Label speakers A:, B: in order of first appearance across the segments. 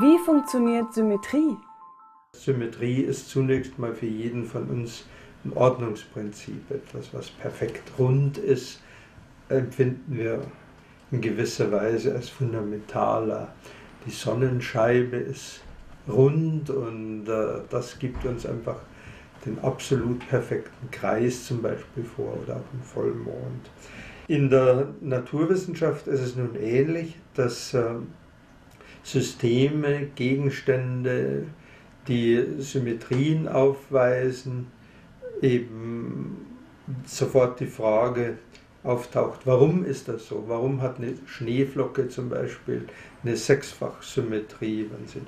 A: Wie funktioniert Symmetrie?
B: Symmetrie ist zunächst mal für jeden von uns ein Ordnungsprinzip, etwas, was perfekt rund ist, empfinden wir in gewisser Weise als fundamentaler. Die Sonnenscheibe ist rund und äh, das gibt uns einfach den absolut perfekten Kreis zum Beispiel vor oder auch einen Vollmond. In der Naturwissenschaft ist es nun ähnlich, dass äh, Systeme, Gegenstände, die Symmetrien aufweisen, eben sofort die Frage auftaucht, warum ist das so? Warum hat eine Schneeflocke zum Beispiel eine Sechsfachsymmetrie, wenn sie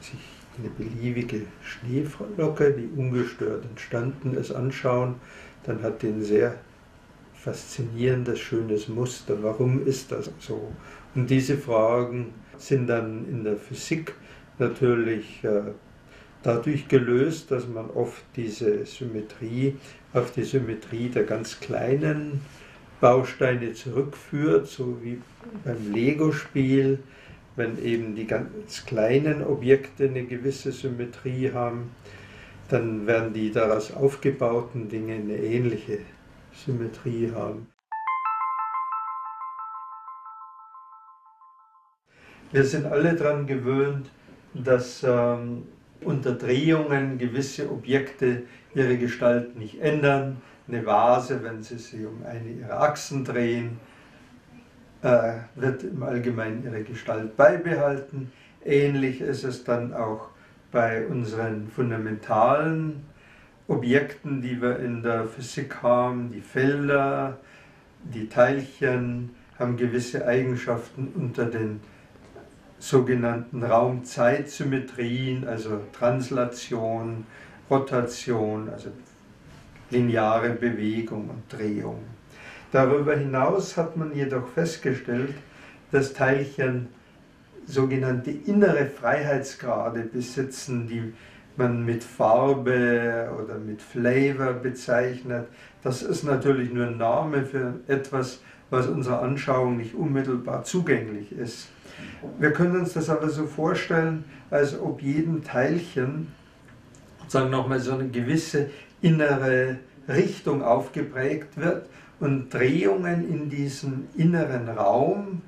B: sich eine beliebige Schneeflocke, die ungestört entstanden ist, anschauen, dann hat die ein sehr faszinierendes, schönes Muster. Warum ist das so? Und diese Fragen sind dann in der Physik natürlich äh, dadurch gelöst, dass man oft diese Symmetrie auf die Symmetrie der ganz kleinen Bausteine zurückführt, so wie beim Lego-Spiel, wenn eben die ganz kleinen Objekte eine gewisse Symmetrie haben, dann werden die daraus aufgebauten Dinge eine ähnliche Symmetrie haben. Wir sind alle daran gewöhnt, dass ähm, unter Drehungen gewisse Objekte ihre Gestalt nicht ändern. Eine Vase, wenn sie sich um eine ihrer Achsen drehen, äh, wird im Allgemeinen ihre Gestalt beibehalten. Ähnlich ist es dann auch bei unseren fundamentalen Objekten, die wir in der Physik haben. Die Felder, die Teilchen haben gewisse Eigenschaften unter den sogenannten Raum-Zeit-Symmetrien, also Translation, Rotation, also lineare Bewegung und Drehung. Darüber hinaus hat man jedoch festgestellt, dass Teilchen sogenannte innere Freiheitsgrade besitzen, die man mit Farbe oder mit Flavor bezeichnet. Das ist natürlich nur ein Name für etwas, was unserer Anschauung nicht unmittelbar zugänglich ist. Wir können uns das aber so vorstellen, als ob jedem Teilchen sagen nochmal so eine gewisse innere Richtung aufgeprägt wird und Drehungen in diesem inneren Raum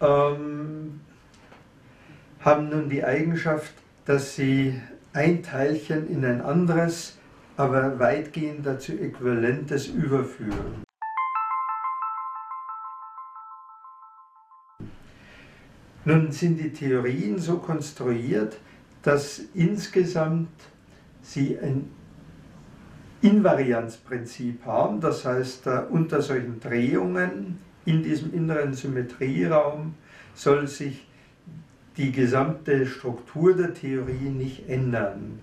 B: ähm, haben nun die Eigenschaft, dass sie ein Teilchen in ein anderes, aber weitgehend dazu äquivalentes überführen. Nun sind die Theorien so konstruiert, dass insgesamt sie ein Invarianzprinzip haben, das heißt, unter solchen Drehungen in diesem inneren Symmetrieraum soll sich die gesamte Struktur der Theorie nicht ändern.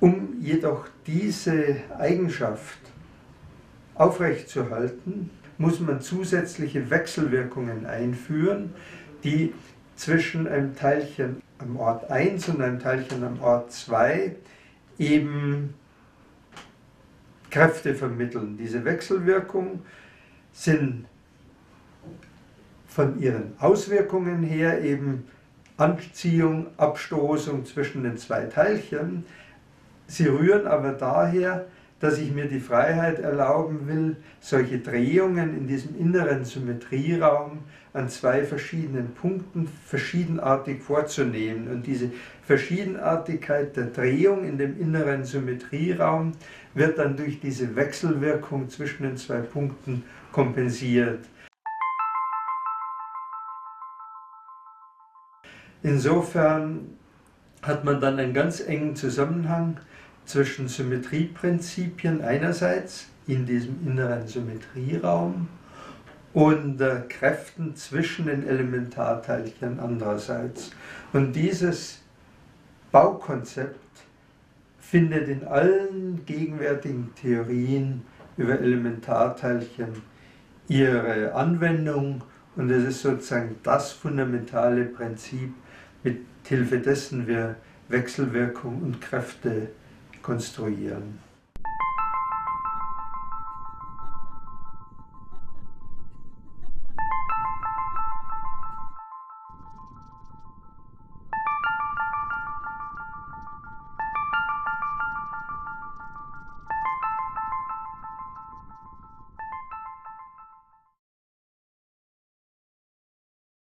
B: Um jedoch diese Eigenschaft aufrechtzuerhalten, muss man zusätzliche Wechselwirkungen einführen, die zwischen einem Teilchen am Ort 1 und einem Teilchen am Ort 2 eben Kräfte vermitteln. Diese Wechselwirkungen sind von ihren Auswirkungen her eben Anziehung, Abstoßung zwischen den zwei Teilchen. Sie rühren aber daher, dass ich mir die Freiheit erlauben will, solche Drehungen in diesem inneren Symmetrieraum an zwei verschiedenen Punkten verschiedenartig vorzunehmen. Und diese Verschiedenartigkeit der Drehung in dem inneren Symmetrieraum wird dann durch diese Wechselwirkung zwischen den zwei Punkten kompensiert. Insofern hat man dann einen ganz engen Zusammenhang zwischen Symmetrieprinzipien einerseits in diesem inneren Symmetrieraum und äh, Kräften zwischen den Elementarteilchen andererseits. Und dieses Baukonzept findet in allen gegenwärtigen Theorien über Elementarteilchen ihre Anwendung und es ist sozusagen das fundamentale Prinzip, mit Hilfe dessen wir Wechselwirkung und Kräfte konstruieren.